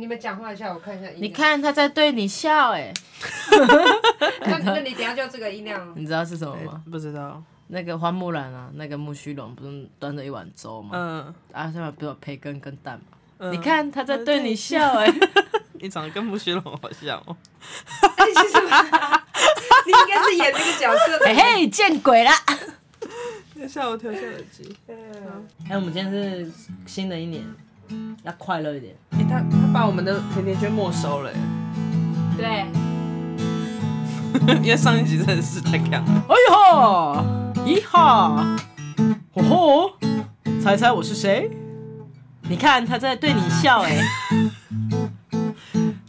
你们讲话一下，我看一下音量。你看他在对你笑，哎。那那你等下就这个音量。你知道是什么吗？不知道。那个花木兰啊，那个木须龙不是端着一碗粥吗？嗯。啊，上面不是有培根跟蛋吗？嗯、你看他在对你笑，哎。你长得跟木须龙好像哦。哎，其实 你应该是演那个角色的。嘿嘿，见鬼了！吓我跳下耳机。哎、欸，我们今天是新的一年，要快乐一点。哎、欸，他他把我们的甜甜圈没收了。对。因为上一集真的是太强了。哎呦，一哈，吼吼，猜猜我是谁？你看他在对你笑，哎。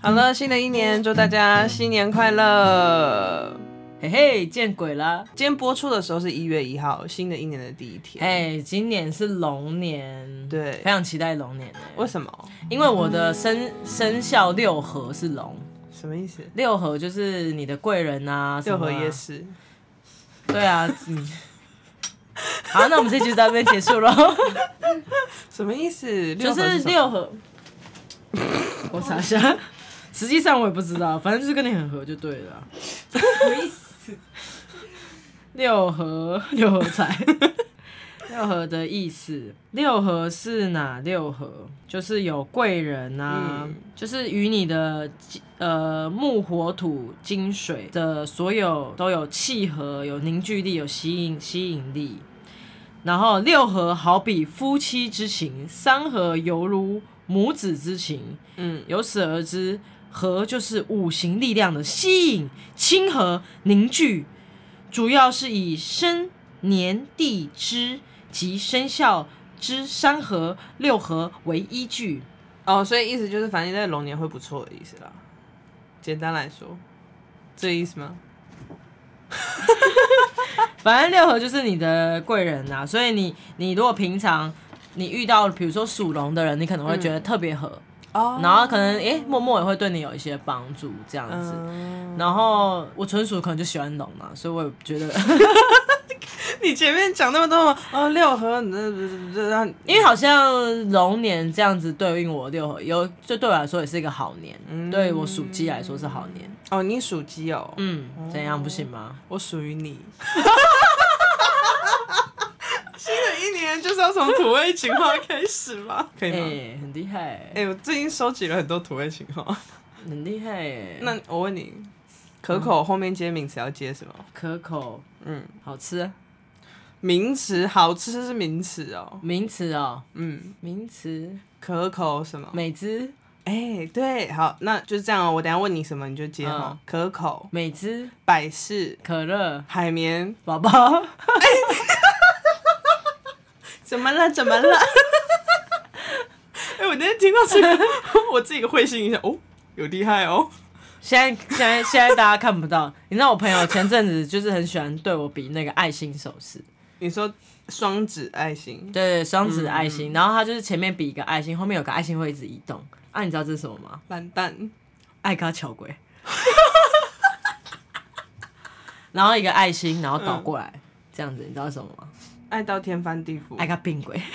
好了，新的一年祝大家新年快乐！嘿嘿，见鬼了！今天播出的时候是一月一号，新的一年的第一天。哎，今年是龙年，对，非常期待龙年。为什么？因为我的生生肖六合是龙。什么意思？六合就是你的贵人啊，六合也是。对啊，嗯。好，那我们这期就到这边结束了。什么意思？就是六合。我查一下。实际上我也不知道，反正就是跟你很合就对了。什么意思？六合六合彩，六合的意思，六合是哪六合？就是有贵人啊，嗯、就是与你的呃木火土金水的所有都有契合，有凝聚力，有吸引吸引力。然后六合好比夫妻之情，三合犹如母子之情。嗯，由此而知。合就是五行力量的吸引、亲和、凝聚，主要是以生年地支及生肖之三合六合为依据。哦，所以意思就是，反正在龙年会不错的意思啦。简单来说，这意思吗？反正六合就是你的贵人呐，所以你你如果平常你遇到比如说属龙的人，你可能会觉得特别合。嗯然后可能诶，默默也会对你有一些帮助这样子。嗯、然后我纯属可能就喜欢龙嘛，所以我也觉得。你前面讲那么多哦，六合，因为好像龙年这样子对应我六合，有就对我来说也是一个好年，嗯、对我属鸡来说是好年。哦，你属鸡哦。嗯，怎样不行吗？我属于你。就是要从土味情话开始吗？可以吗？欸、很厉害。哎、欸，我最近收集了很多土味情话，很厉害耶。那我问你，可口后面接名词要接什么？可口，嗯，好吃。名词好吃是名词哦。名词哦，嗯，名词可口什么？美姿。哎、欸，对，好，那就是这样哦。我等下问你什么你就接哈。嗯、可口、美姿、百事、可乐、海绵宝宝。怎么了？怎么了？哎、欸，我那天听到这个，我自己会心一笑。哦，有厉害哦！现在，现在，现在大家看不到。你知道我朋友前阵子就是很喜欢对我比那个爱心手势。你说双指爱心？对对，双指爱心。嗯、然后他就是前面比一个爱心，后面有个爱心会一直移动。啊，你知道这是什么吗？完蛋，爱咖巧鬼。然后一个爱心，然后倒过来，嗯、这样子，你知道是什么吗？爱到天翻地覆，爱个病鬼。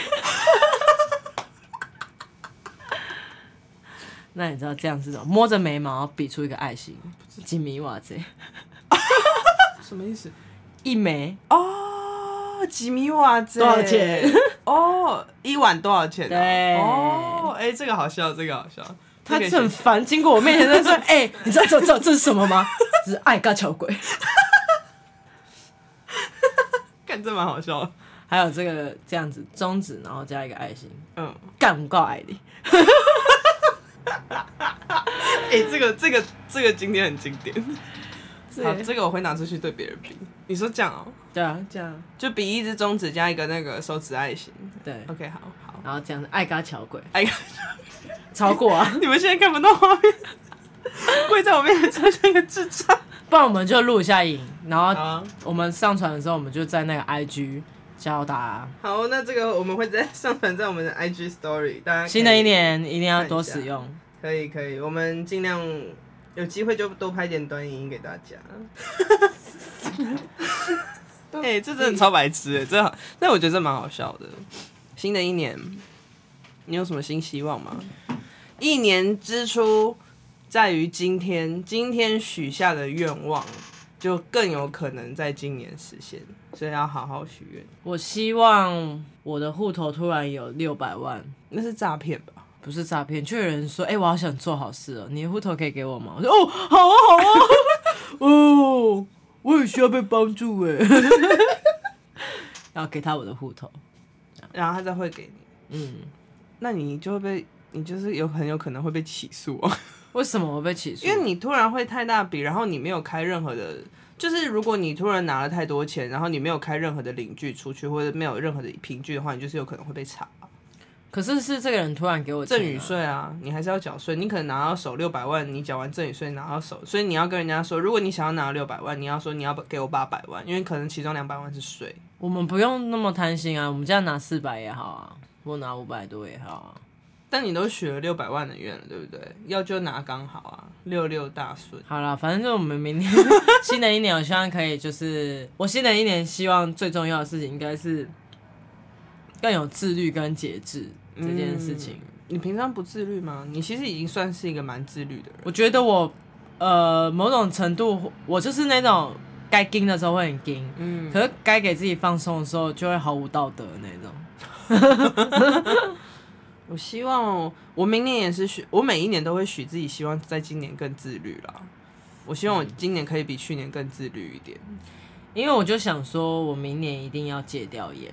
那你知道这样是什么？摸着眉毛比出一个爱心，几米瓦子？什么意思？一枚哦，几米瓦子？多少钱？哦，一碗多少钱？对哦，哎，这个好笑，这个好笑。他就很烦，经过我面前在说：“哎，你知道这这这是什么吗？这是爱个桥鬼。”看，这蛮好笑。还有这个这样子中指，然后加一个爱心，嗯，干不够爱你。哎，这个这个这个今天很经典。好，这个我会拿出去对别人比。你说这样哦？对啊，这样就比一只中指加一个那个手指爱心。对，OK，好好。然后这样子爱嘎巧鬼，爱嘎超过啊！你们现在看不到画面，跪在我面前超像一个智障。不然我们就录一下影，然后我们上传的时候，我们就在那个 IG。教他好，那这个我们会再上传在我们的 IG Story，大家新的一年一定要多使用。可以可以，我们尽量有机会就多拍点短影音给大家。哎、欸，这真的超白痴哎，这好，但我觉得这蛮好笑的。新的一年，你有什么新希望吗？一年之初在于今天，今天许下的愿望就更有可能在今年实现，所以要好好许愿。我希望我的户头突然有六百万，那是诈骗吧？不是诈骗，就有人说：“哎、欸，我好想做好事哦，你的户头可以给我吗？”我说：“哦，好啊，好啊，哦，我也需要被帮助哎。”然后给他我的户头，然后他再会给你。嗯，那你就会被，你就是有很有可能会被起诉哦。为什么我被起诉？因为你突然会太大笔，然后你没有开任何的，就是如果你突然拿了太多钱，然后你没有开任何的领据出去，或者没有任何的凭据的话，你就是有可能会被查。可是是这个人突然给我赠与税啊，你还是要缴税。你可能拿到手六百万，你缴完赠与税拿到手，所以你要跟人家说，如果你想要拿六百万，你要说你要给我八百万，因为可能其中两百万是税。我们不用那么贪心啊，我们这样拿四百也好啊，我拿五百多也好啊。但你都许了六百万的愿了，对不对？要就拿刚好啊，六六大顺。好了，反正就我们明年 新的一年，我希望可以就是我新的一年希望最重要的事情应该是更有自律跟节制。这件事情，嗯，你平常不自律吗？你其实已经算是一个蛮自律的人。我觉得我，呃，某种程度，我就是那种该盯的时候会很盯，嗯，可是该给自己放松的时候就会毫无道德的那种。我希望我明年也是许，我每一年都会许自己，希望在今年更自律啦。我希望我今年可以比去年更自律一点，因为我就想说，我明年一定要戒掉烟。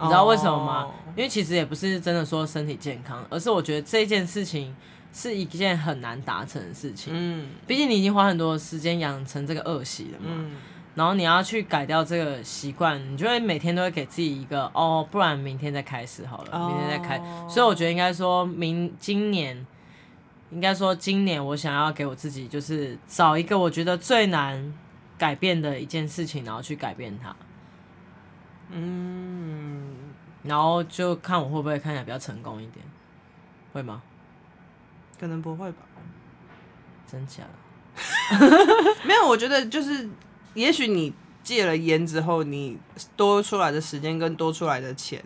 你知道为什么吗？Oh. 因为其实也不是真的说身体健康，而是我觉得这件事情是一件很难达成的事情。嗯，毕竟你已经花很多时间养成这个恶习了嘛。嗯。然后你要去改掉这个习惯，你就会每天都会给自己一个哦，不然明天再开始好了，oh. 明天再开。所以我觉得应该说明今年，应该说今年我想要给我自己就是找一个我觉得最难改变的一件事情，然后去改变它。嗯，然后就看我会不会看起来比较成功一点，会吗？可能不会吧，真假的？没有，我觉得就是，也许你戒了烟之后，你多出来的时间跟多出来的钱，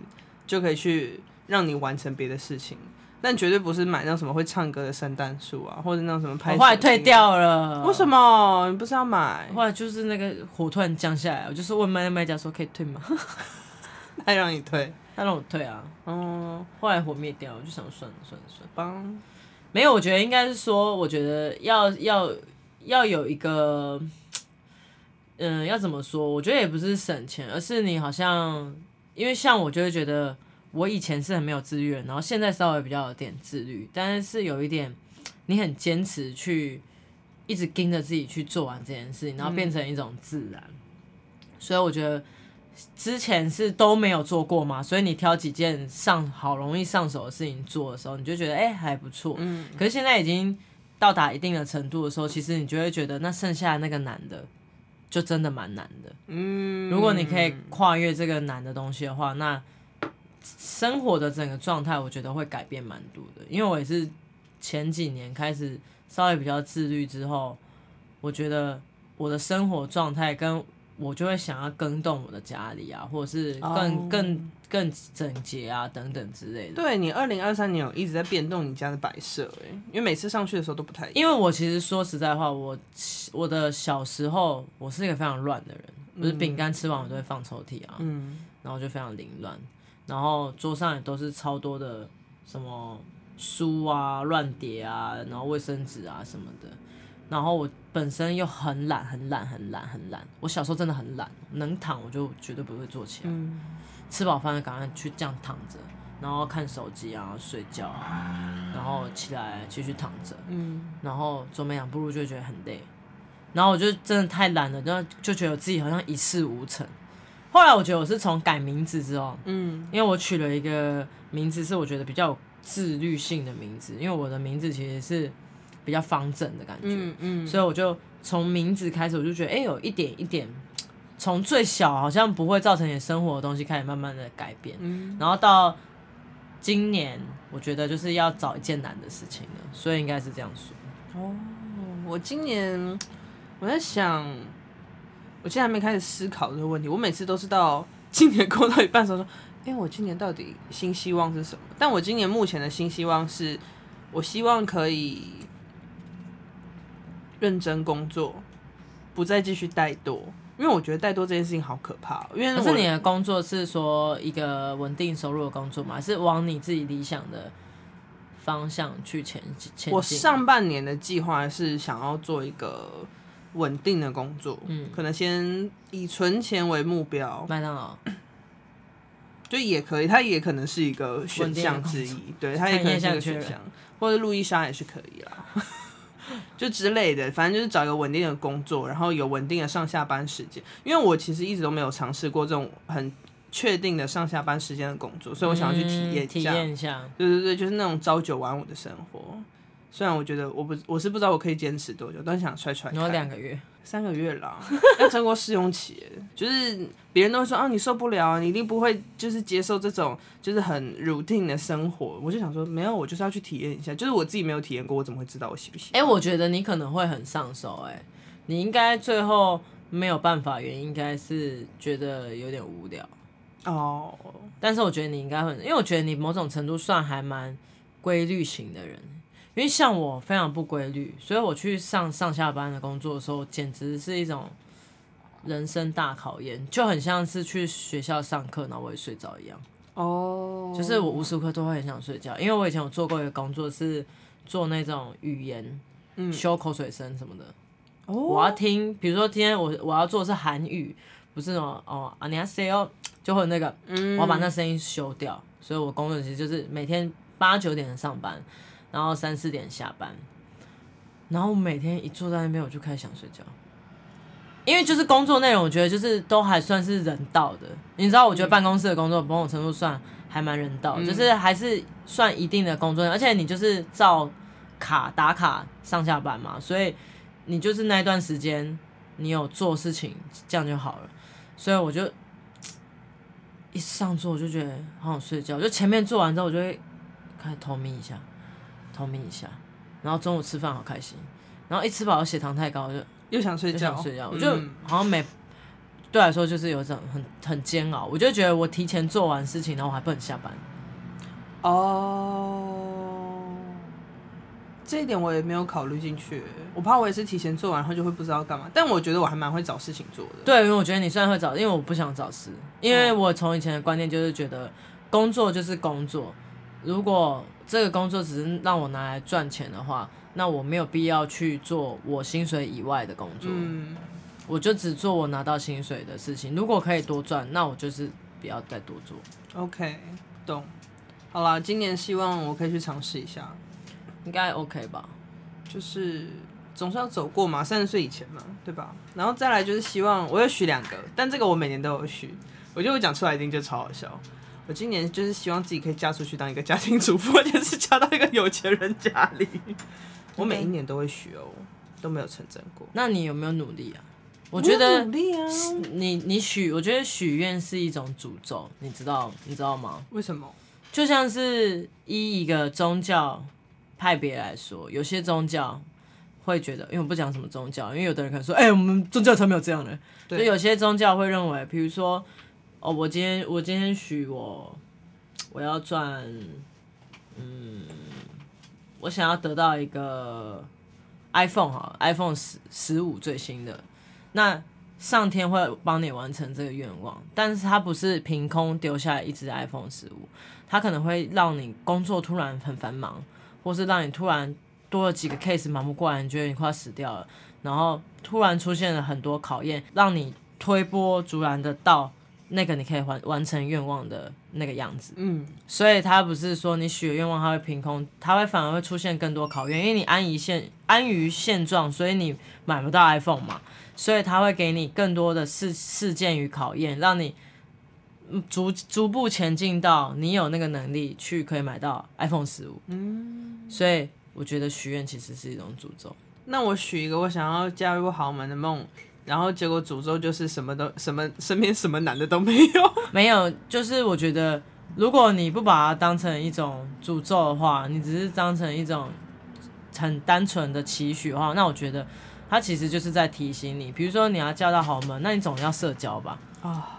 就可以去让你完成别的事情。但绝对不是买那种什么会唱歌的圣诞树啊，或者那种什么拍。我后来退掉了。为什么？你不是要买？后来就是那个火突然降下来，我就是问卖卖家说可以退吗？他让你退，他让我退啊。哦。后来火灭掉，我就想算了算了算了。帮。没有，我觉得应该是说，我觉得要要要有一个，嗯，要怎么说？我觉得也不是省钱，而是你好像，因为像我就会觉得。我以前是很没有自律的，然后现在稍微比较有点自律，但是是有一点，你很坚持去一直盯着自己去做完这件事情，然后变成一种自然。嗯、所以我觉得之前是都没有做过嘛，所以你挑几件上好容易上手的事情做的时候，你就觉得哎、欸、还不错。嗯。可是现在已经到达一定的程度的时候，其实你就会觉得那剩下的那个难的，就真的蛮难的。嗯。如果你可以跨越这个难的东西的话，那。生活的整个状态，我觉得会改变蛮多的，因为我也是前几年开始稍微比较自律之后，我觉得我的生活状态跟我就会想要更动我的家里啊，或者是更、oh. 更更整洁啊等等之类的。对，你二零二三年有一直在变动你家的摆设，哎，因为每次上去的时候都不太一样。因为我其实说实在话，我我的小时候我是一个非常乱的人，不是饼干吃完我都会放抽屉啊，嗯，然后就非常凌乱。然后桌上也都是超多的什么书啊、乱叠啊，然后卫生纸啊什么的。然后我本身又很懒、很懒、很懒、很懒。我小时候真的很懒，能躺我就绝对不会坐起来。嗯、吃饱饭就赶快去这样躺着，然后看手机啊、睡觉啊，然后起来继续躺着。嗯、然后走没两步路就觉得很累，然后我就真的太懒了，就就觉得自己好像一事无成。后来我觉得我是从改名字之后，嗯，因为我取了一个名字是我觉得比较有自律性的名字，因为我的名字其实是比较方正的感觉，嗯嗯，所以我就从名字开始，我就觉得，哎，有一点一点，从最小好像不会造成你生活的东西开始慢慢的改变，嗯，然后到今年，我觉得就是要找一件难的事情了，所以应该是这样说。哦，我今年我在想。我现在还没开始思考这个问题。我每次都是到今年过到一半的时候说：“哎、欸，我今年到底新希望是什么？”但我今年目前的新希望是，我希望可以认真工作，不再继续怠惰，因为我觉得怠惰这件事情好可怕。因为可是你的工作是说一个稳定收入的工作吗？还是往你自己理想的方向去前进？我上半年的计划是想要做一个稳定的工作，嗯，可能先以存钱为目标。麦当劳。就也可以，它也可能是一个选项之一，对，它也可能是一个选项，或者路易莎也是可以啦，就之类的，反正就是找一个稳定的工作，然后有稳定的上下班时间。因为我其实一直都没有尝试过这种很确定的上下班时间的工作，所以我想要去体验体验一下，对对对，就是那种朝九晚五的生活。虽然我觉得我不我是不知道我可以坚持多久，但是想两个月。三个月啦，要撑过试用期，就是别人都会说啊，你受不了，你一定不会就是接受这种就是很 routine 的生活。我就想说，没有，我就是要去体验一下，就是我自己没有体验过，我怎么会知道我喜不喜欢？哎、欸，我觉得你可能会很上手，哎，你应该最后没有办法，原因应该是觉得有点无聊哦。Oh. 但是我觉得你应该会，因为我觉得你某种程度算还蛮规律型的人。因为像我非常不规律，所以我去上上下班的工作的时候，简直是一种人生大考验，就很像是去学校上课，然后我也睡着一样。哦，oh. 就是我无时无刻都会很想睡觉，因为我以前有做过一个工作，是做那种语言，嗯，修口水声什么的。哦，oh. 我要听，比如说今天我我要做的是韩语，不是那种哦啊你要 say 哦，就会那个，嗯，我要把那声音修掉，所以我工作其实就是每天八九点的上班。然后三四点下班，然后我每天一坐在那边，我就开始想睡觉，因为就是工作内容，我觉得就是都还算是人道的。你知道，我觉得办公室的工作某种程度算还蛮人道，嗯、就是还是算一定的工作，而且你就是照卡打卡上下班嘛，所以你就是那一段时间你有做事情，这样就好了。所以我就一上桌我就觉得好想睡觉，就前面做完之后，我就会开始偷眯一下。偷眯一下，然后中午吃饭好开心，然后一吃饱血糖太高，就又想睡觉，想睡觉。我就好像每对来说就是有一种很很煎熬，我就觉得我提前做完事情，然后我还不能下班。哦，这一点我也没有考虑进去，我怕我也是提前做完，然后就会不知道干嘛。但我觉得我还蛮会找事情做的。对，因为我觉得你虽然会找，因为我不想找事，因为我从以前的观念就是觉得工作就是工作。如果这个工作只是让我拿来赚钱的话，那我没有必要去做我薪水以外的工作。嗯，我就只做我拿到薪水的事情。如果可以多赚，那我就是不要再多做。OK，懂。好啦，今年希望我可以去尝试一下，应该 OK 吧？就是总是要走过嘛，三十岁以前嘛，对吧？然后再来就是希望我有许两个，但这个我每年都有许。我觉得我讲出来一定就超好笑。我今年就是希望自己可以嫁出去当一个家庭主妇，而且是嫁到一个有钱人家里。我每一年都会许哦，都没有成真过。那你有没有努力啊？我觉得努力啊。你你许，我觉得许愿是一种诅咒，你知道你知道吗？为什么？就像是依一个宗教派别来说，有些宗教会觉得，因为我不讲什么宗教，因为有的人可能说，哎、欸，我们宗教才没有这样的。对所以有些宗教会认为，比如说。哦，我今天我今天许我，我要赚，嗯，我想要得到一个 iPhone 哈，iPhone 十十五最新的，那上天会帮你完成这个愿望，但是它不是凭空丢下一只 iPhone 十五，它可能会让你工作突然很繁忙，或是让你突然多了几个 case 忙不过来，你觉得你快要死掉了，然后突然出现了很多考验，让你推波助澜的到。那个你可以完完成愿望的那个样子，嗯，所以他不是说你许了愿望，他会凭空，他会反而会出现更多考验，因为你安于现安于现状，所以你买不到 iPhone 嘛，所以他会给你更多的事事件与考验，让你逐逐步前进到你有那个能力去可以买到 iPhone 十五，嗯，所以我觉得许愿其实是一种诅咒。那我许一个我想要嫁入豪门的梦。然后结果诅咒就是什么都什么身边什么男的都没有，没有，就是我觉得如果你不把它当成一种诅咒的话，你只是当成一种很单纯的期许的话，那我觉得它其实就是在提醒你，比如说你要嫁到豪门，那你总要社交吧？啊，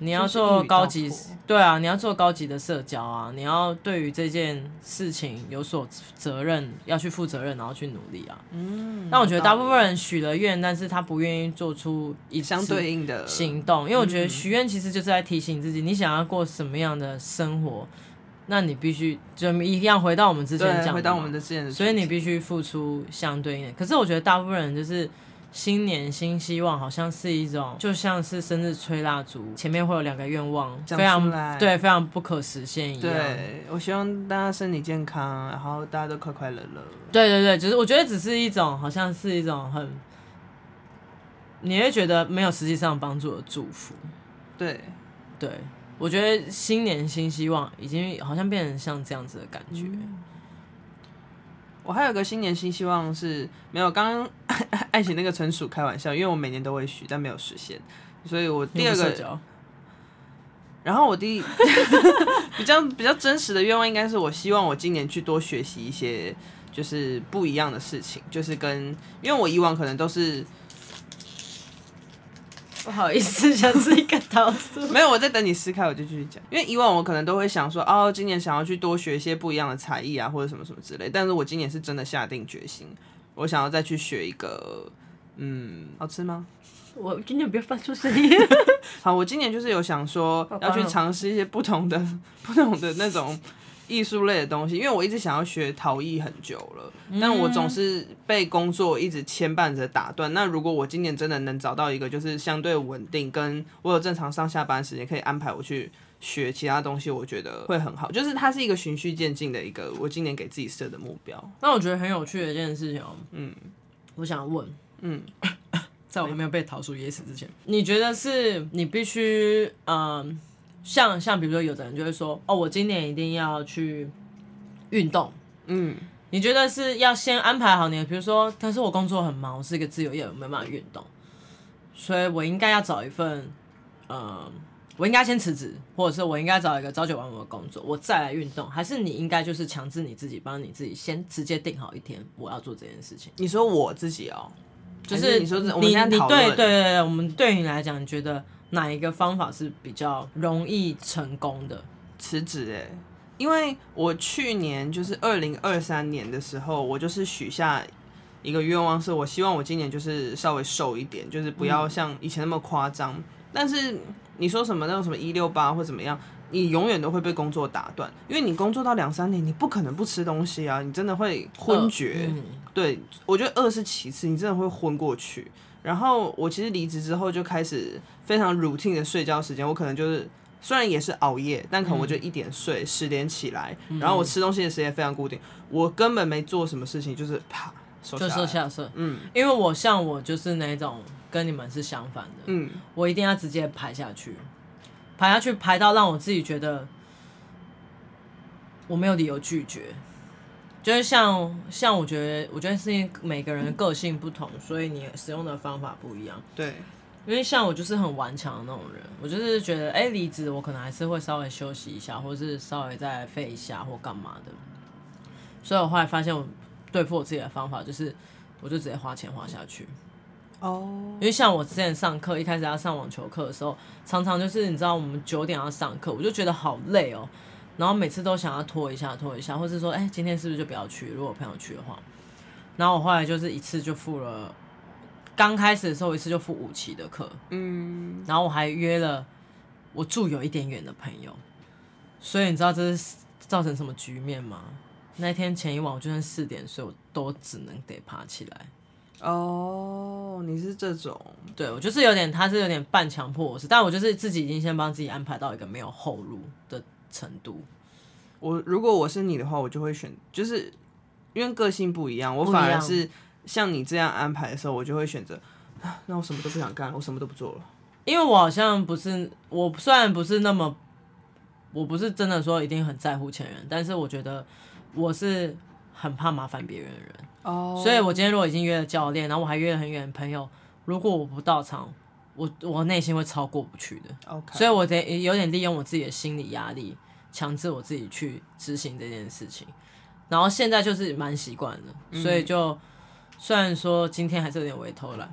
你要做高级，对啊，你要做高级的社交啊，你要对于这件事情有所责任，要去负责任，然后去努力啊。嗯，那我觉得大部分人许了愿，但是他不愿意做出一相对应的行动，因为我觉得许愿其实就是在提醒自己，你想要过什么样的生活，那你必须就一样回到我们之前讲，回到我们的之前，所以你必须付出相对应的。可是我觉得大部分人就是。新年新希望，好像是一种，就像是生日吹蜡烛，前面会有两个愿望，非常对，非常不可实现一样。对，我希望大家身体健康，然后大家都快快乐乐。对对对，只是我觉得只是一种，好像是一种很，你会觉得没有实际上帮助的祝福。对，对，我觉得新年新希望已经好像变成像这样子的感觉。嗯我还有个新年新希望是没有，刚刚 爱情那个纯属开玩笑，因为我每年都会许，但没有实现，所以我第二个，然后我第一 比较比较真实的愿望应该是，我希望我今年去多学习一些就是不一样的事情，就是跟因为我以往可能都是。不好意思，想吃一个桃酥。没有，我在等你撕开，我就继续讲。因为以往我可能都会想说，哦，今年想要去多学一些不一样的才艺啊，或者什么什么之类。但是我今年是真的下定决心，我想要再去学一个，嗯，好吃吗？我今年不要发出声音。好，我今年就是有想说要去尝试一些不同的、不同的那种。艺术类的东西，因为我一直想要学陶艺很久了，但我总是被工作一直牵绊着打断。那如果我今年真的能找到一个就是相对稳定，跟我有正常上下班时间可以安排我去学其他东西，我觉得会很好。就是它是一个循序渐进的一个我今年给自己设的目标。那我觉得很有趣的一件事情，嗯，我想问，嗯，在我还没有被桃树噎死之前，你觉得是你必须，嗯？像像比如说，有的人就会说，哦，我今年一定要去运动。嗯，你觉得是要先安排好你的，比如说，但是我工作很忙，我是一个自由业，我没办法运动，所以我应该要找一份，呃，我应该先辞职，或者是我应该找一个朝九晚五的工作，我再来运动，还是你应该就是强制你自己，帮你自己先直接定好一天，我要做这件事情？你说我自己哦，就是，是你说你你对对对对，我们对你来讲，你觉得？哪一个方法是比较容易成功的？辞职哎，因为我去年就是二零二三年的时候，我就是许下一个愿望，是我希望我今年就是稍微瘦一点，就是不要像以前那么夸张。嗯、但是你说什么那种什么一六八或怎么样，你永远都会被工作打断，因为你工作到两三年，你不可能不吃东西啊，你真的会昏厥。嗯、对，我觉得饿是其次，你真的会昏过去。然后我其实离职之后就开始非常 routine 的睡觉时间，我可能就是虽然也是熬夜，但可能我就一点睡，十点起来，然后我吃东西的时间非常固定，我根本没做什么事情，就是啪就瘦下瘦。嗯，因为我像我就是那种跟你们是相反的，嗯，我一定要直接排下去，排下去排到让我自己觉得我没有理由拒绝。就是像像我觉得，我觉得是因为每个人的个性不同，所以你使用的方法不一样。对，因为像我就是很顽强的那种人，我就是觉得，哎、欸，离职我可能还是会稍微休息一下，或者是稍微再废一下或干嘛的。所以我后来发现，我对付我自己的方法就是，我就直接花钱花下去。哦。因为像我之前上课，一开始要上网球课的时候，常常就是你知道，我们九点要上课，我就觉得好累哦。然后每次都想要拖一下，拖一下，或是说，哎，今天是不是就不要去？如果朋友去的话，然后我后来就是一次就付了，刚开始的时候一次就付五期的课，嗯，然后我还约了我住有一点远的朋友，所以你知道这是造成什么局面吗？那天前一晚我就算四点睡，我都只能得爬起来。哦，你是这种，对，我就是有点，他是有点半强迫我是，但我就是自己已经先帮自己安排到一个没有后路的。程度，我如果我是你的话，我就会选，就是因为个性不一样，我反而是像你这样安排的时候，我就会选择，那我什么都不想干，我什么都不做了。因为我好像不是，我虽然不是那么，我不是真的说一定很在乎前人，但是我觉得我是很怕麻烦别人的人。哦，oh. 所以我今天如果已经约了教练，然后我还约了很远的朋友，如果我不到场。我我内心会超过不去的.所以我得有点利用我自己的心理压力，强制我自己去执行这件事情。然后现在就是蛮习惯的，嗯、所以就虽然说今天还是有点微偷懒，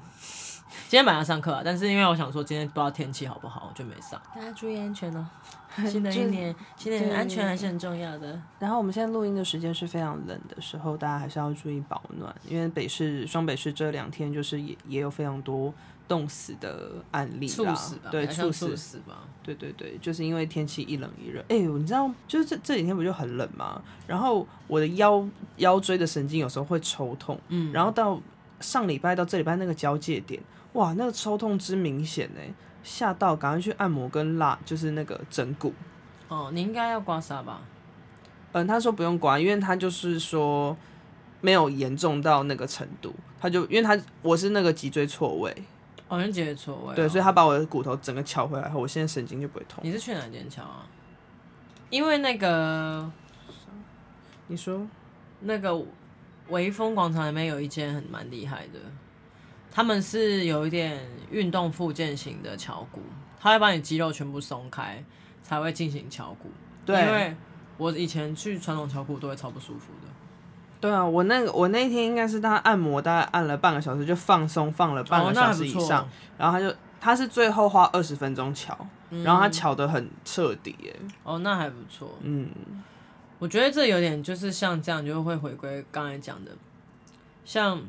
今天晚上上课啊，但是因为我想说今天不知道天气好不好，我就没上。大家注意安全哦。新的一年，新的安全还是很重要的。然后我们现在录音的时间是非常冷的时候，大家还是要注意保暖，因为北市双北市这两天就是也也有非常多冻死的案例啦，猝死吧，对，猝死，死吧，对对对，就是因为天气一冷一热。哎、欸，你知道，就是这这几天不就很冷吗？然后我的腰腰椎的神经有时候会抽痛，嗯，然后到上礼拜到这礼拜那个交界点，哇，那个抽痛之明显呢。吓到，赶快去按摩跟拉，就是那个整骨。哦，你应该要刮痧吧？嗯，他说不用刮，因为他就是说没有严重到那个程度。他就因为他我是那个脊椎错位，哦，你脊椎错位，对，所以他把我的骨头整个敲回来后，我现在神经就不会痛。你是去哪间敲啊？因为那个，你说那个微风广场里面有一间很蛮厉害的。他们是有一点运动复健型的敲骨，他会把你肌肉全部松开，才会进行敲骨。对，因为我以前去传统敲骨都会超不舒服的。对啊，我那个我那天应该是他按摩，大概按了半个小时就放松，放了半个小时以上，哦、然后他就他是最后花二十分钟乔，嗯、然后他乔得很彻底耶。哦，那还不错。嗯，我觉得这有点就是像这样，就会回归刚才讲的，像。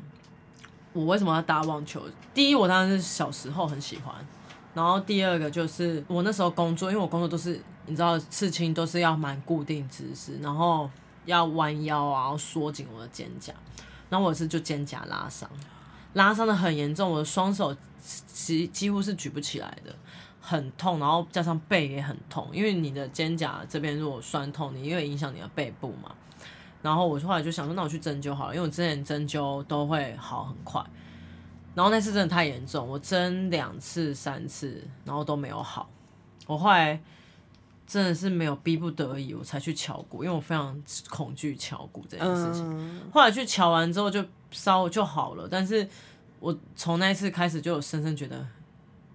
我为什么要打网球？第一，我当然是小时候很喜欢，然后第二个就是我那时候工作，因为我工作都是你知道，刺青都是要蛮固定姿势，然后要弯腰啊，然后缩紧我的肩胛，然后我是就肩胛拉伤，拉伤的很严重，我的双手几几乎是举不起来的，很痛，然后加上背也很痛，因为你的肩胛这边如果酸痛，你因为影响你的背部嘛。然后我后来就想说，那我去针灸好了，因为我之前针灸都会好很快。然后那次真的太严重，我针两次、三次，然后都没有好。我后来真的是没有逼不得已，我才去敲鼓，因为我非常恐惧敲鼓这件事情。嗯、后来去敲完之后就稍微就好了，但是我从那一次开始就有深深觉得，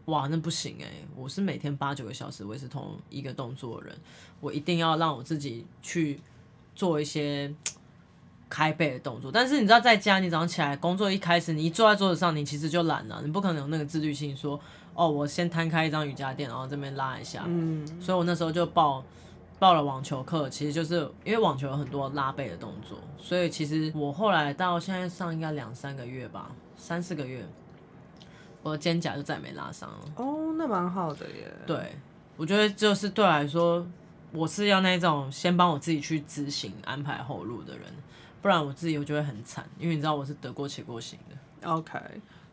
哇，那不行诶、欸，我是每天八九个小时维持同一个动作的人，我一定要让我自己去。做一些 开背的动作，但是你知道，在家你早上起来工作一开始，你一坐在桌子上，你其实就懒了，你不可能有那个自律性说，哦，我先摊开一张瑜伽垫，然后这边拉一下。嗯，所以我那时候就报报了网球课，其实就是因为网球有很多拉背的动作，所以其实我后来到现在上应该两三个月吧，三四个月，我的肩胛就再也没拉伤了。哦，那蛮好的耶。对，我觉得就是对我来说。我是要那种先帮我自己去执行安排后路的人，不然我自己我就会很惨，因为你知道我是得过且过型的。OK，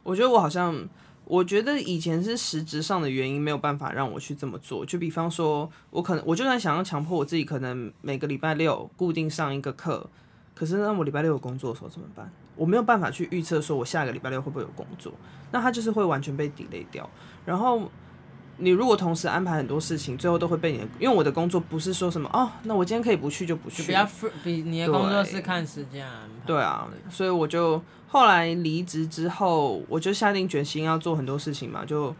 我觉得我好像，我觉得以前是实质上的原因没有办法让我去这么做，就比方说，我可能我就算想要强迫我自己，可能每个礼拜六固定上一个课，可是那我礼拜六有工作的时候怎么办？我没有办法去预测说我下个礼拜六会不会有工作，那他就是会完全被 delay 掉，然后。你如果同时安排很多事情，最后都会被你的，因为我的工作不是说什么哦，那我今天可以不去就不去，比较比你的工作是看时间安排。对啊，所以我就后来离职之后，我就下定决心要做很多事情嘛。就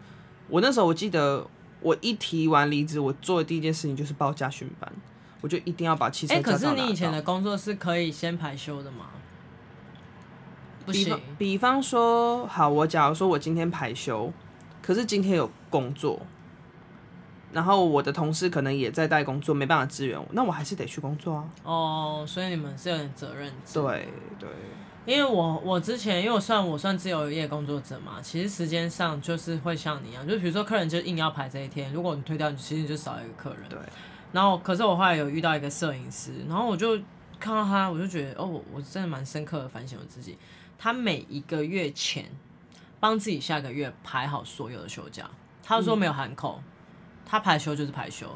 我那时候我记得，我一提完离职，我做的第一件事情就是报驾训班，我就一定要把汽车可是你以前的工作是可以先排休的吗？不行。比方，比方说，好，我假如说我今天排休。可是今天有工作，然后我的同事可能也在带工作，没办法支援我，那我还是得去工作啊。哦，所以你们是有点责任。对对，因为我我之前因为我算我算自由业工作者嘛，其实时间上就是会像你一样，就比如说客人就硬要排这一天，如果你推掉，你其实你就少一个客人。对。然后，可是我后来有遇到一个摄影师，然后我就看到他，我就觉得哦，我真的蛮深刻的反省我自己，他每一个月前。帮自己下个月排好所有的休假，他说没有含扣，他排休就是排休，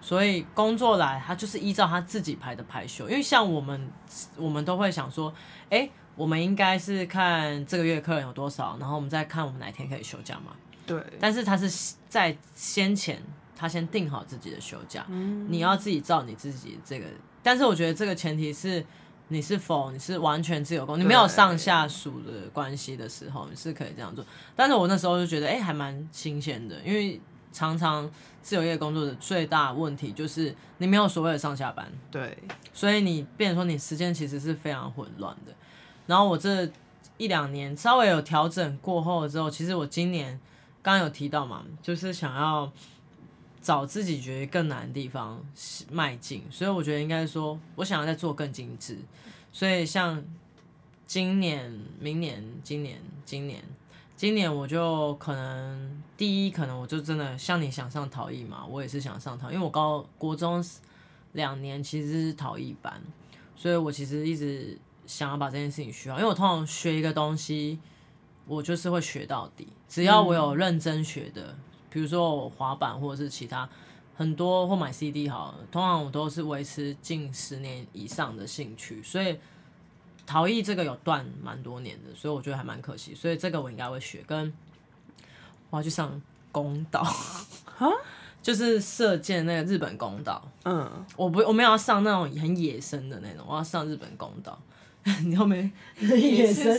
所以工作来他就是依照他自己排的排休。因为像我们，我们都会想说，哎，我们应该是看这个月客人有多少，然后我们再看我们哪天可以休假嘛。对。但是他是在先前他先定好自己的休假，嗯你要自己照你自己这个。但是我觉得这个前提是。你是否你是完全自由工，你没有上下属的关系的时候，你是可以这样做。但是我那时候就觉得，哎、欸，还蛮新鲜的，因为常常自由业工作的最大问题就是你没有所谓的上下班，对，所以你变成说你时间其实是非常混乱的。然后我这一两年稍微有调整过后之后，其实我今年刚刚有提到嘛，就是想要找自己觉得更难的地方迈进，所以我觉得应该说，我想要再做更精致。所以像今年、明年、今年、今年、今年，我就可能第一，可能我就真的像你想上陶艺嘛，我也是想上陶，因为我高国中两年其实是陶艺班，所以我其实一直想要把这件事情学好，因为我通常学一个东西，我就是会学到底，只要我有认真学的，比如说我滑板或者是其他很多或买 CD 好，通常我都是维持近十年以上的兴趣，所以陶艺这个有断蛮多年的，所以我觉得还蛮可惜，所以这个我应该会学，跟我要去上弓道 啊。就是射箭那个日本弓道，嗯，我不我没有要上那种很野生的那种，我要上日本弓道。你后面野生，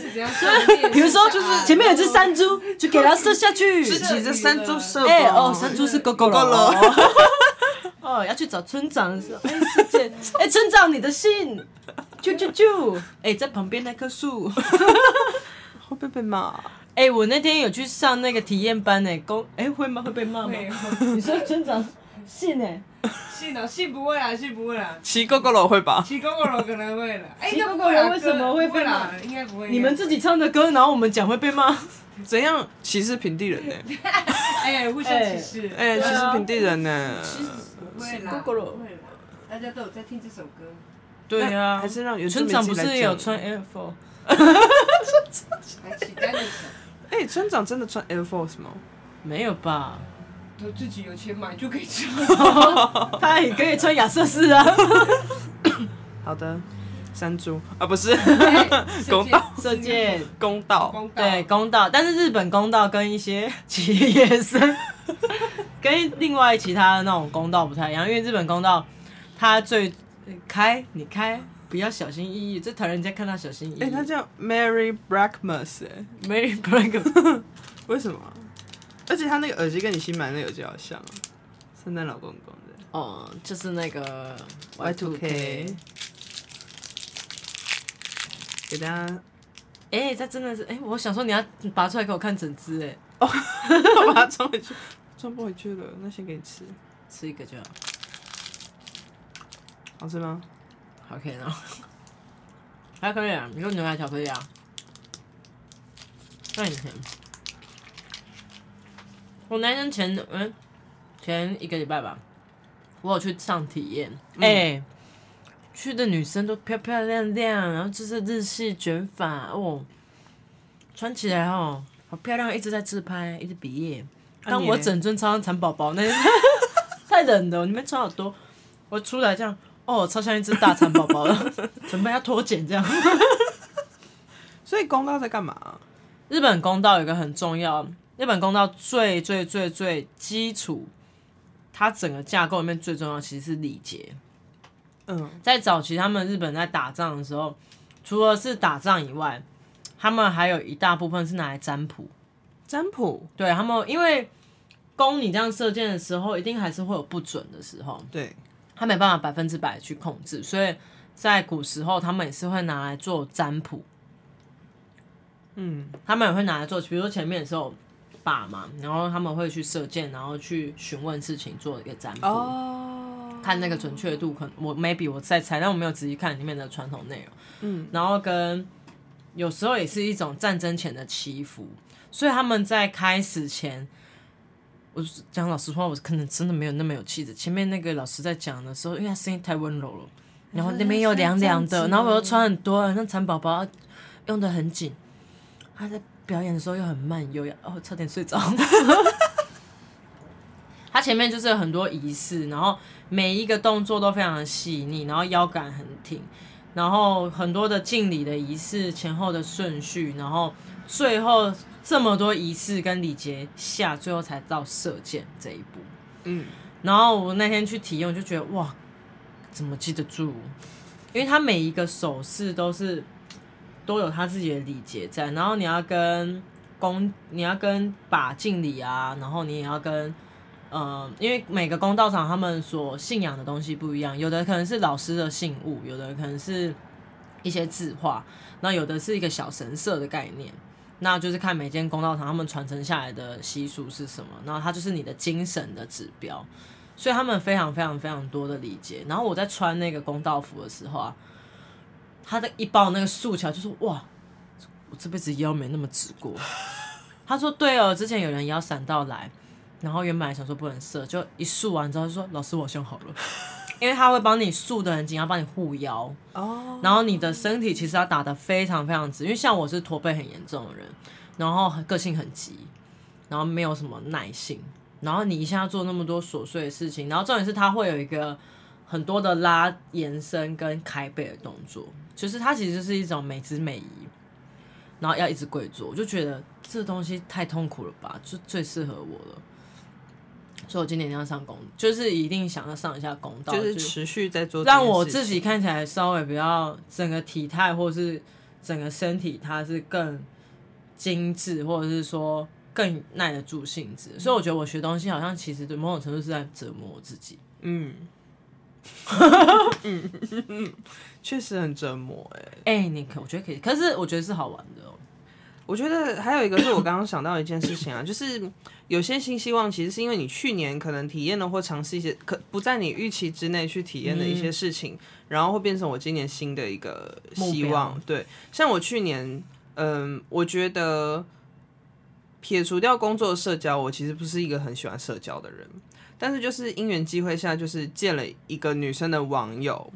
比如说就是前面有只山猪，就给它射下去，是骑着山猪射。哎哦，山猪是狗狗了。哦，要去找村长的时候，哎，师姐，哎，村长你的信，啾啾啾，哎，在旁边那棵树，会被被骂。哎、欸，我那天有去上那个体验班呢，公哎会吗？会被骂吗？你说村长信呢？信哦，信不会啊，信不会啊。骑狗狗楼会吧？骑狗狗楼可能会了。骑狗狗楼为什么会被骂？应该不会。你们自己唱的歌，然后我们讲会被骂？怎样歧视平地人呢？哎，互相歧视。哎，歧视平地人呢？不会啦，不会啦，大家都有在听这首歌。对呀，还是让村长不是也有穿 Air Force？哎，村长真的穿 Air Force 吗？没有吧？他自己有钱买就可以穿，他也可以穿亚瑟士啊。好的，山猪啊，不是公道 射箭，公道对公道，但是日本公道跟一些企业生，跟另外其他的那种公道不太一样，因为日本公道它最开，你开。比较小心翼翼，最讨厌人家看到小心翼翼。哎、欸，他叫 Mary Blackmus，哎，Mary Blackmus，为什么？而且他那个耳机跟你新买的那个耳机好像啊，圣诞老公公的。哦，就是那个 Y Two K。给大家，哎、欸，这真的是，哎、欸，我想说你要拔出来给我看整只，哎，哦，我把它装回去，装不回去了，那先给你吃，吃一个就好。好吃吗？OK 呢，还可以啊。你说牛奶巧克力啊？那很甜。我男生前嗯前一个礼拜吧，我有去上体验。哎、嗯欸，去的女生都漂漂亮亮，然后就是日系卷发哦，穿起来哦好漂亮，一直在自拍，一直比耶。当我整尊超像蚕宝宝那，太冷了，你们穿好多，我出来这样。哦，超像一只大蚕宝宝了，准备要脱茧这样。所以公道在干嘛？日本公道有一个很重要，日本公道最最最最基础，它整个架构里面最重要其实是礼节。嗯，在早期他们日本在打仗的时候，除了是打仗以外，他们还有一大部分是拿来占卜。占卜？对，他们因为弓你这样射箭的时候，一定还是会有不准的时候。对。他没办法百分之百去控制，所以在古时候，他们也是会拿来做占卜。嗯，他们也会拿来做，比如说前面的时候把嘛，然后他们会去射箭，然后去询问事情，做一个占卜，哦、看那个准确度。可能我 maybe 我在猜，但我没有仔细看里面的传统内容。嗯，然后跟有时候也是一种战争前的祈福，所以他们在开始前。我讲老实话，我可能真的没有那么有气质。前面那个老师在讲的时候，因为他声音太温柔了，然后那边又凉凉的，然后我又穿很多，像蚕宝宝用的很紧。他在表演的时候又很慢优雅，哦，差点睡着。他前面就是有很多仪式，然后每一个动作都非常的细腻，然后腰杆很挺，然后很多的敬礼的仪式前后的顺序，然后最后。这么多仪式跟礼节下，最后才到射箭这一步。嗯，然后我那天去体验，我就觉得哇，怎么记得住？因为他每一个手势都是都有他自己的礼节在，然后你要跟弓，你要跟靶敬礼啊，然后你也要跟嗯、呃，因为每个公道场他们所信仰的东西不一样，有的可能是老师的信物，有的可能是一些字画，那有的是一个小神社的概念，那就是看每间公道场他们传承下来的习俗是什么，然后它就是你的精神的指标，所以他们非常非常非常多的礼节。然后我在穿那个公道服的时候啊，他的一包那个竖起来就说哇，我这辈子腰没那么直过。他说对哦，之前有人腰闪到来，然后原本想说不能射，就一竖完之后就说老师我胸好了。因为他会帮你束得很紧，要帮你护腰，oh. 然后你的身体其实要打得非常非常直，因为像我是驼背很严重的人，然后个性很急，然后没有什么耐性，然后你一下要做那么多琐碎的事情，然后重点是它会有一个很多的拉延伸跟开背的动作，就是它其实是一种美姿美仪，然后要一直跪坐，我就觉得这东西太痛苦了吧，就最适合我了。所以我今年要上公，就是一定想要上一下公道，就是持续在做，让我自己看起来稍微比较整个体态或是整个身体，它是更精致，或者是说更耐得住性子。所以我觉得我学东西好像其实对某种程度是在折磨我自己。嗯，嗯，确实很折磨哎、欸。哎、欸，你可我觉得可以，可是我觉得是好玩的哦。我觉得还有一个是我刚刚想到一件事情啊，就是有些新希望其实是因为你去年可能体验了或尝试一些可不在你预期之内去体验的一些事情，然后会变成我今年新的一个希望。对，像我去年，嗯，我觉得撇除掉工作社交，我其实不是一个很喜欢社交的人，但是就是因缘机会下，就是见了一个女生的网友。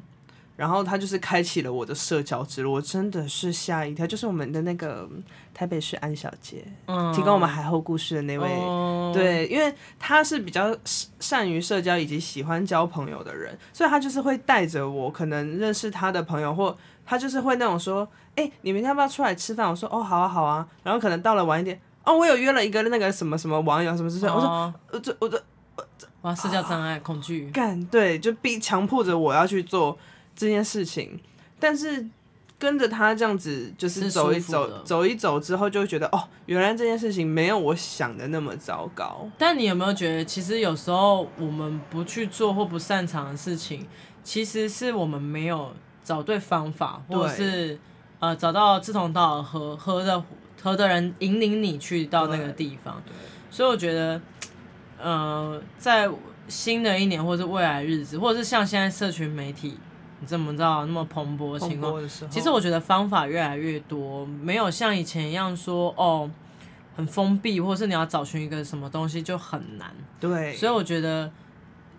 然后他就是开启了我的社交之路，我真的是吓一跳。就是我们的那个台北市安小姐，嗯，提供我们海后故事的那位，嗯、对，因为他是比较善于社交以及喜欢交朋友的人，所以他就是会带着我，可能认识他的朋友，或他就是会那种说，哎、欸，你明天要不要出来吃饭？我说，哦，好啊，好啊。然后可能到了晚一点，哦，我有约了一个那个什么什么网友什么之类，我说，我这我这哇，社交障碍、啊、恐惧，干，对，就逼强迫着我要去做。这件事情，但是跟着他这样子，就是走一走，走一走之后，就会觉得哦，原来这件事情没有我想的那么糟糕。但你有没有觉得，其实有时候我们不去做或不擅长的事情，其实是我们没有找对方法，或者是呃找到志同道合合的合的人引领你去到那个地方。所以我觉得，呃，在新的一年，或者是未来日子，或者是像现在社群媒体。你怎么知道那么蓬勃的情况？其实我觉得方法越来越多，没有像以前一样说哦，很封闭，或是你要找寻一个什么东西就很难。对，所以我觉得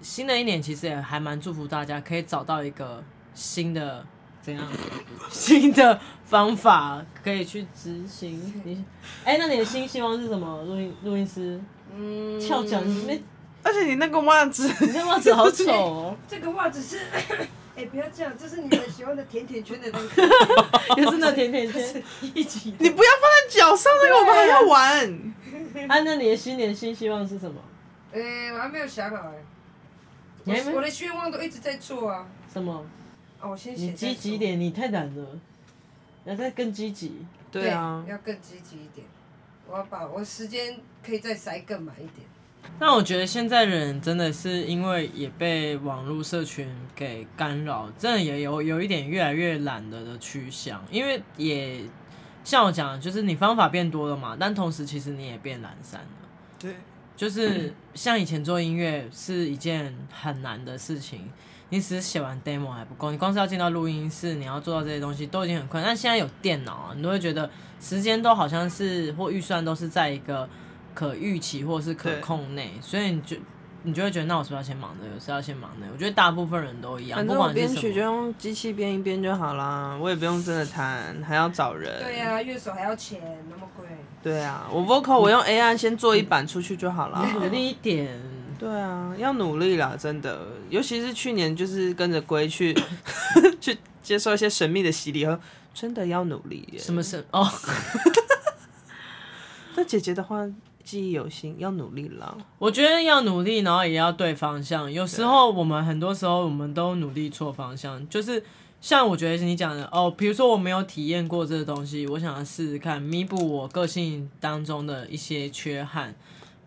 新的一年其实也还蛮祝福大家可以找到一个新的怎样 新的方法可以去执行。你哎、欸，那你的新希望是什么？录音录音师，嗯，翘脚你没？而且你那个袜子，你那袜子好丑哦。这个袜子是。哎、欸，不要这样，这是你们喜欢的甜甜圈的东西，也是那甜甜圈一起。你不要放在脚上，那个我们还要玩。啊，那你的新年新希望是什么？哎、欸，我还没有想好哎。我的愿望都一直在做啊。什么？哦，我先你积极一点，你太懒了。要再更积极。对啊。要更积极一点。我要把我时间可以再塞更满一点。那我觉得现在人真的是因为也被网络社群给干扰，真的也有有一点越来越懒了的趋向。因为也像我讲，就是你方法变多了嘛，但同时其实你也变懒散了。对，就是像以前做音乐是一件很难的事情，你只是写完 demo 还不够，你光是要进到录音室，你要做到这些东西都已经很困难。但现在有电脑啊，你都会觉得时间都好像是或预算都是在一个。可预期或是可控内，所以你就你就会觉得，那我是不是要先忙这个？是要先忙那个？我觉得大部分人都一样，不管编曲就用机器编一编就好啦，我也不用真的弹，还要找人。对呀、啊，乐手还要钱，那么贵。对啊，我 vocal 我用 AI 先做一版出去就好了。努力一点。对啊，要努力啦，真的。尤其是去年就是跟着龟去 去接受一些神秘的洗礼后，真的要努力耶。什么神？哦。那姐姐的话。记忆犹新，要努力了。我觉得要努力，然后也要对方向。有时候我们很多时候我们都努力错方向，就是像我觉得是你讲的哦，比如说我没有体验过这个东西，我想要试试看，弥补我个性当中的一些缺憾，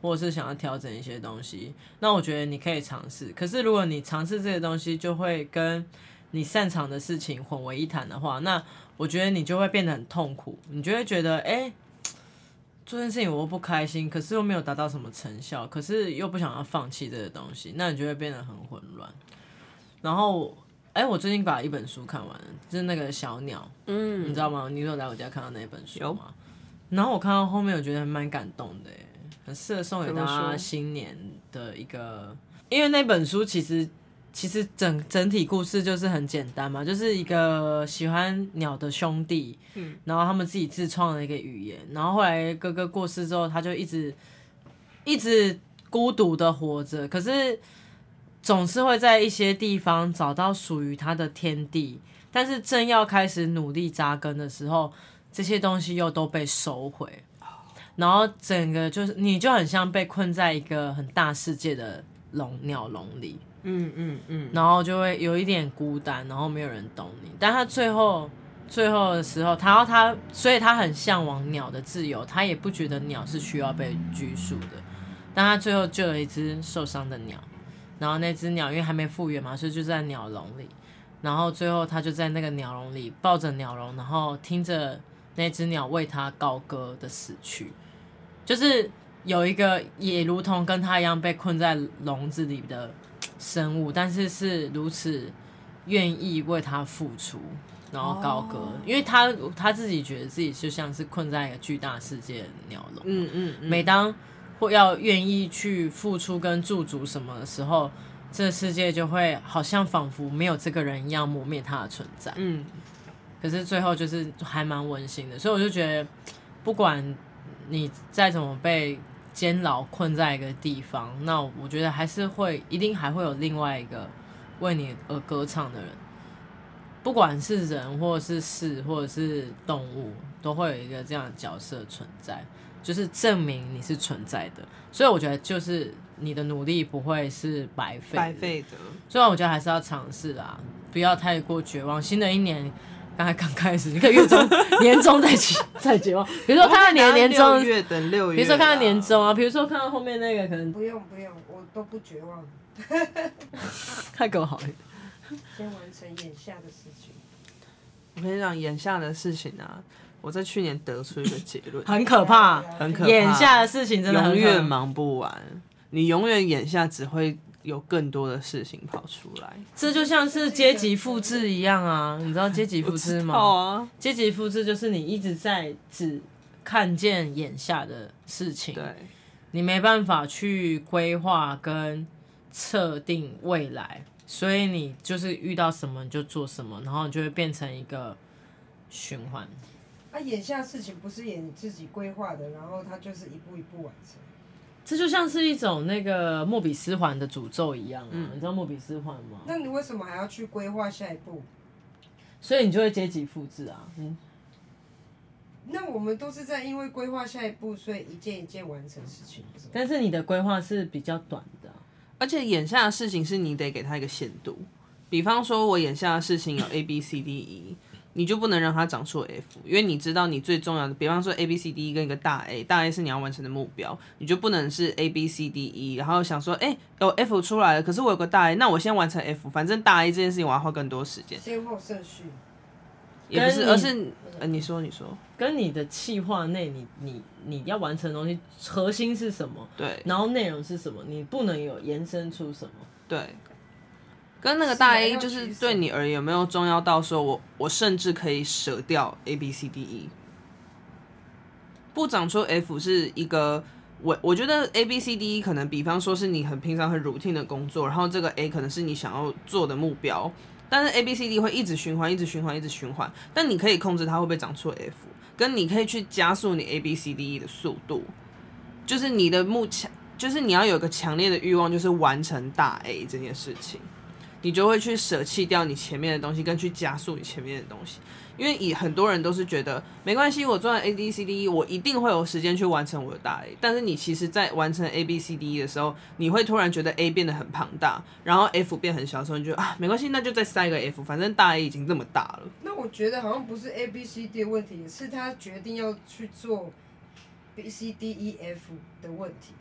或者是想要调整一些东西。那我觉得你可以尝试。可是如果你尝试这些东西，就会跟你擅长的事情混为一谈的话，那我觉得你就会变得很痛苦，你就会觉得，哎、做这件事情我又不开心，可是又没有达到什么成效，可是又不想要放弃这个东西，那你就会变得很混乱。然后，哎、欸，我最近把一本书看完了，就是那个小鸟，嗯，你知道吗？你有来我家看到那本书吗？然后我看到后面，我觉得还蛮感动的，很适合送给大家新年的一个，因为那本书其实。其实整整体故事就是很简单嘛，就是一个喜欢鸟的兄弟，嗯，然后他们自己自创了一个语言，然后后来哥哥过世之后，他就一直一直孤独的活着，可是总是会在一些地方找到属于他的天地，但是正要开始努力扎根的时候，这些东西又都被收回，然后整个就是你就很像被困在一个很大世界的笼鸟笼里。嗯嗯嗯，然后就会有一点孤单，然后没有人懂你。但他最后最后的时候，他要他，所以他很向往鸟的自由，他也不觉得鸟是需要被拘束的。但他最后救了一只受伤的鸟，然后那只鸟因为还没复原嘛，所以就在鸟笼里。然后最后他就在那个鸟笼里抱着鸟笼，然后听着那只鸟为他高歌的死去，就是有一个也如同跟他一样被困在笼子里的。生物，但是是如此愿意为他付出，然后高歌，哦、因为他他自己觉得自己就像是困在一个巨大世界的鸟笼。嗯嗯，嗯，每当或要愿意去付出跟驻足什么的时候，这个世界就会好像仿佛没有这个人一样磨灭他的存在。嗯，可是最后就是还蛮温馨的，所以我就觉得，不管你再怎么被。监牢困在一个地方，那我觉得还是会一定还会有另外一个为你而歌唱的人，不管是人或者是事或者是动物，都会有一个这样的角色存在，就是证明你是存在的。所以我觉得就是你的努力不会是白费白费的。所以我觉得还是要尝试啦，不要太过绝望。新的一年。刚才刚开始，你可以月中、年终再起再结吗？比如说看到你的年终，月等六月，比如说看到年终啊，比如说看到后面那个可能不用不用，我都不绝望。太够好了。先完成眼下的事情。我跟你讲，眼下的事情啊，我在去年得出一个结论，很可怕，很可怕。眼下的事情真的永远忙不完，你永远眼下只会。有更多的事情跑出来，这就像是阶级复制一样啊！你知道阶级复制吗？啊，阶级复制就是你一直在只看见眼下的事情，对，你没办法去规划跟测定未来，所以你就是遇到什么你就做什么，然后你就会变成一个循环。啊，眼下事情不是演你自己规划的，然后它就是一步一步完成。这就像是一种那个莫比斯环的诅咒一样啊！嗯、你知道莫比斯环吗？那你为什么还要去规划下一步？所以你就会阶级复制啊！嗯。那我们都是在因为规划下一步，所以一件一件完成事情。但是你的规划是比较短的，而且眼下的事情是你得给他一个限度。比方说，我眼下的事情有 A B C D E。你就不能让它长出 F，因为你知道你最重要的，比方说 A B C D E 跟一个大 A，大 A 是你要完成的目标，你就不能是 A B C D E，然后想说，哎、欸，有 F 出来了，可是我有个大 A，那我先完成 F，反正大 A 这件事情我要花更多时间。先后顺序，也不是，而是，呃，你说，你说，跟你的计划内，你你你要完成的东西核心是什么？对，然后内容是什么？你不能有延伸出什么？对。跟那个大 A 就是对你而言有没有重要到说，我我甚至可以舍掉 A B C D E，不长出 F 是一个我我觉得 A B C D E 可能比方说是你很平常很 routine 的工作，然后这个 A 可能是你想要做的目标，但是 A B C D 会一直循环，一直循环，一直循环，但你可以控制它会不会长出 F，跟你可以去加速你 A B C D E 的速度，就是你的目前就是你要有个强烈的欲望，就是完成大 A 这件事情。你就会去舍弃掉你前面的东西，跟去加速你前面的东西，因为以很多人都是觉得没关系，我做完 A B C D E，我一定会有时间去完成我的大 A。但是你其实，在完成 A B C D E 的时候，你会突然觉得 A 变得很庞大，然后 F 变很小的时候，你就啊，没关系，那就再塞个 F，反正大 A 已经这么大了。那我觉得好像不是 A B C D 的问题，是他决定要去做 B C D E F 的问题。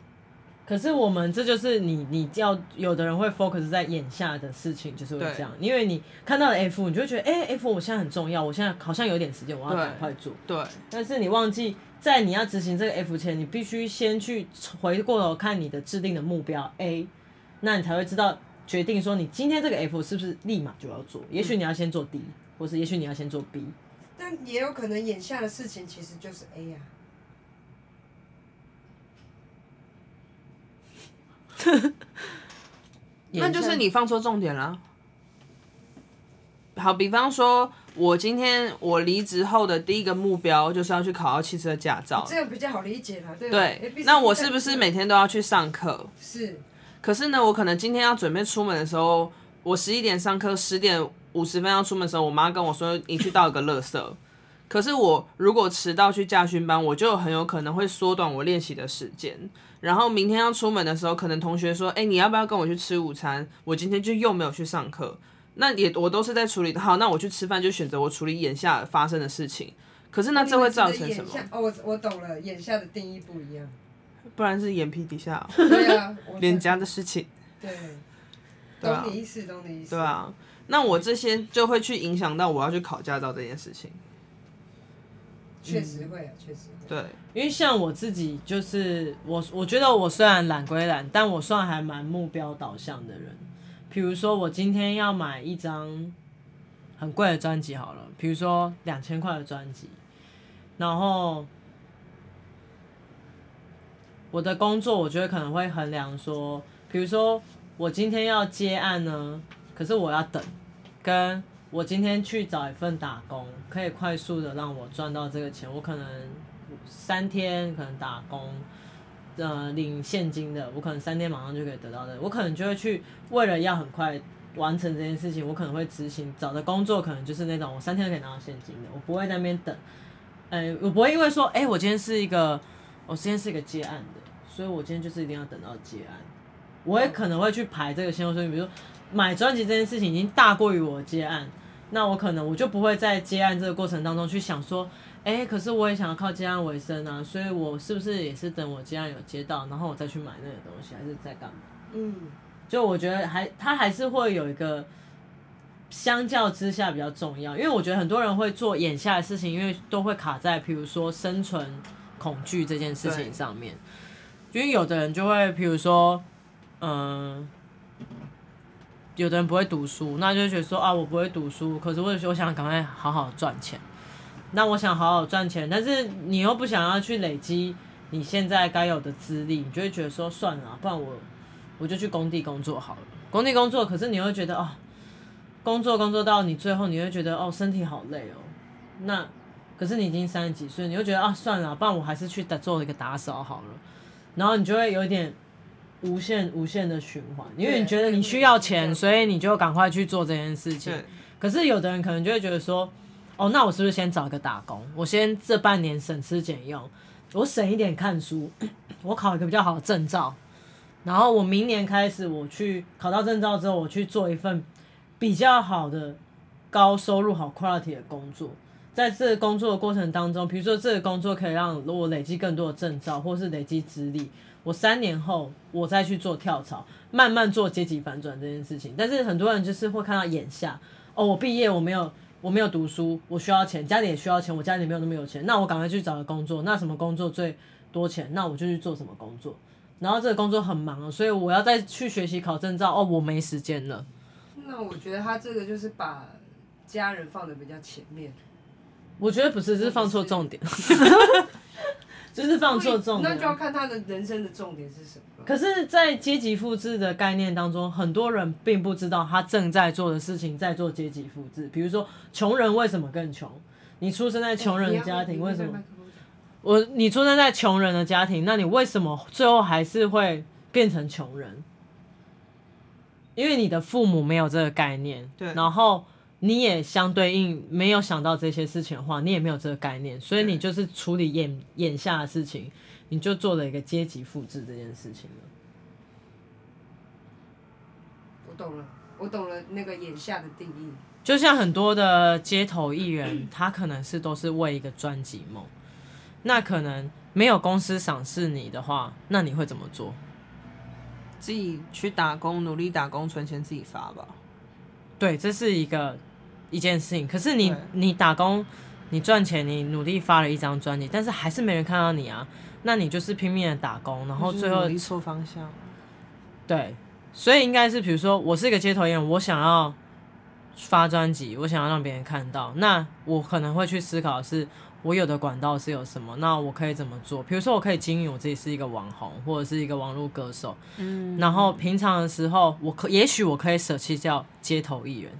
可是我们这就是你，你要有的人会 focus 在眼下的事情，就是会这样，因为你看到了 F，你就会觉得，哎、欸、，F 我现在很重要，我现在好像有点时间，我要赶快做。对。对但是你忘记，在你要执行这个 F 前，你必须先去回过头看你的制定的目标 A，那你才会知道决定说你今天这个 F 是不是立马就要做。也许你要先做 D，、嗯、或是也许你要先做 B。但也有可能眼下的事情其实就是 A 呀、啊。那就是你放错重点了。好，比方说，我今天我离职后的第一个目标就是要去考到汽车驾照，这个比较好理解嘛，对。对，那我是不是每天都要去上课？是。可是呢，我可能今天要准备出门的时候，我十一点上课，十点五十分要出门的时候，我妈跟我说：“你去倒一个垃圾。”可是我如果迟到去驾训班，我就很有可能会缩短我练习的时间。然后明天要出门的时候，可能同学说：“哎，你要不要跟我去吃午餐？”我今天就又没有去上课。那也我都是在处理。好，那我去吃饭就选择我处理眼下发生的事情。可是那这会造成什么？哦，我我懂了，眼下的定义不一样。不然是眼皮底下。对啊，脸颊的事情。对。懂你意思，懂你意思。对啊，那我这些就会去影响到我要去考驾照这件事情。确实会啊，确实会。对，因为像我自己，就是我，我觉得我虽然懒归懒，但我算还蛮目标导向的人。比如说，我今天要买一张很贵的专辑，好了，比如说两千块的专辑，然后我的工作，我觉得可能会衡量说，比如说我今天要接案呢，可是我要等，跟。我今天去找一份打工，可以快速的让我赚到这个钱。我可能三天可能打工，呃，领现金的，我可能三天马上就可以得到的。我可能就会去，为了要很快完成这件事情，我可能会执行找的工作，可能就是那种我三天就可以拿到现金的。我不会在那边等，呃，我不会因为说，哎、我今天是一个，我今天是一个接案的，所以我今天就是一定要等到接案。我也可能会去排这个先后顺序，比如说买专辑这件事情已经大过于我接案。那我可能我就不会在接案这个过程当中去想说，哎、欸，可是我也想要靠接案为生啊，所以我是不是也是等我接案有接到，然后我再去买那个东西，还是在干嘛？嗯，就我觉得还它还是会有一个相较之下比较重要，因为我觉得很多人会做眼下的事情，因为都会卡在比如说生存恐惧这件事情上面，因为有的人就会比如说，嗯。有的人不会读书，那就觉得说啊，我不会读书，可是我我想赶快好好赚钱。那我想好好赚钱，但是你又不想要去累积你现在该有的资历，你就会觉得说算了，不然我我就去工地工作好了。工地工作，可是你会觉得哦，工作工作到你最后，你会觉得哦，身体好累哦。那可是你已经三十几岁，你会觉得啊，算了，不然我还是去打做一个打扫好了。然后你就会有一点。无限无限的循环，因为你觉得你需要钱，所以你就赶快去做这件事情。可是有的人可能就会觉得说，哦，那我是不是先找一个打工？我先这半年省吃俭用，我省一点看书，我考一个比较好的证照，然后我明年开始我去考到证照之后，我去做一份比较好的高收入、好 quality 的工作。在这个工作的过程当中，比如说这个工作可以让我累积更多的证照，或是累积资历。我三年后，我再去做跳槽，慢慢做阶级反转这件事情。但是很多人就是会看到眼下，哦，我毕业，我没有，我没有读书，我需要钱，家里也需要钱，我家里没有那么有钱，那我赶快去找个工作。那什么工作最多钱？那我就去做什么工作。然后这个工作很忙，所以我要再去学习考证照。哦，我没时间了。那我觉得他这个就是把家人放的比较前面。我觉得不是，是放错重点。就是放错重点，那就要看他的人生的重点是什么。可是，在阶级复制的概念当中，很多人并不知道他正在做的事情在做阶级复制。比如说，穷人为什么更穷？你出生在穷人的家庭，为什么？我你出生在穷人的家庭，那你为什么最后还是会变成穷人？因为你的父母没有这个概念，对，然后。你也相对应没有想到这些事情的话，你也没有这个概念，所以你就是处理眼眼下的事情，你就做了一个阶级复制这件事情了。我懂了，我懂了那个眼下的定义。就像很多的街头艺人，他可能是都是为一个专辑梦，那可能没有公司赏识你的话，那你会怎么做？自己去打工，努力打工存钱自己发吧。对，这是一个一件事情。可是你你打工，你赚钱，你努力发了一张专辑，但是还是没人看到你啊。那你就是拼命的打工，然后最后努力错方向。对，所以应该是比如说，我是一个街头艺人，我想要发专辑，我想要让别人看到，那我可能会去思考的是。我有的管道是有什么？那我可以怎么做？比如说，我可以经营我自己是一个网红，或者是一个网络歌手。嗯，然后平常的时候，我可也许我可以舍弃掉街头艺人。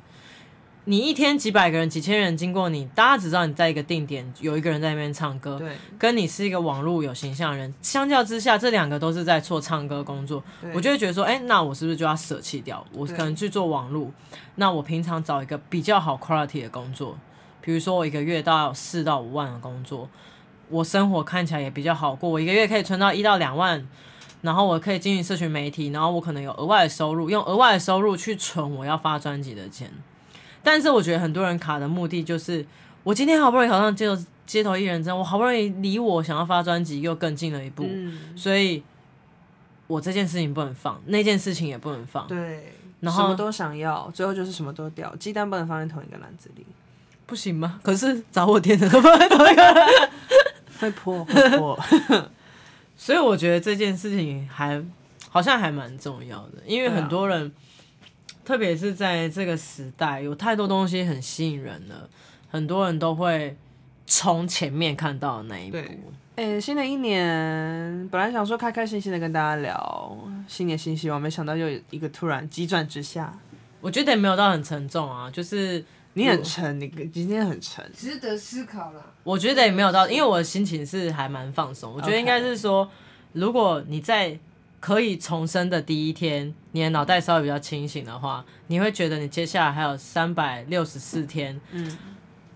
你一天几百个人、几千人经过你，大家只知道你在一个定点有一个人在那边唱歌。对，跟你是一个网络有形象的人，相较之下，这两个都是在做唱歌工作。我就会觉得说，哎、欸，那我是不是就要舍弃掉？我可能去做网络。那我平常找一个比较好 quality 的工作。比如说我一个月到四到五万的工作，我生活看起来也比较好过。我一个月可以存到一到两万，然后我可以经营社群媒体，然后我可能有额外的收入，用额外的收入去存我要发专辑的钱。但是我觉得很多人卡的目的就是，我今天好不容易考上街头街头艺人证，我好不容易离我想要发专辑又更近了一步，嗯、所以我这件事情不能放，那件事情也不能放。对，然后什么都想要，最后就是什么都掉，鸡蛋不能放在同一个篮子里。不行吗？可是找我点的都不会同一个人，会破会破。所以我觉得这件事情还好像还蛮重要的，因为很多人，啊、特别是在这个时代，有太多东西很吸引人了，很多人都会从前面看到的那一步。哎、欸，新的一年本来想说开开心心的跟大家聊新年新希望，没想到又一个突然急转直下。我觉得也没有到很沉重啊，就是。你很沉，你今天很沉，值得思考了。我觉得也没有到，因为我的心情是还蛮放松。我觉得应该是说，如果你在可以重生的第一天，你的脑袋稍微比较清醒的话，你会觉得你接下来还有三百六十四天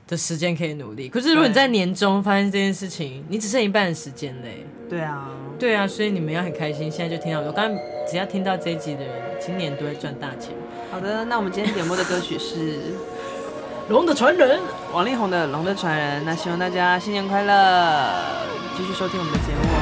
的时间可以努力。可是如果你在年终发现这件事情，你只剩一半的时间嘞。对啊，对啊，所以你们要很开心。现在就听到我刚刚只要听到这一集的人，今年都会赚大钱。好的，那我们今天点播的歌曲是。龙的传人，王力宏的《龙的传人》，那希望大家新年快乐，继续收听我们的节目。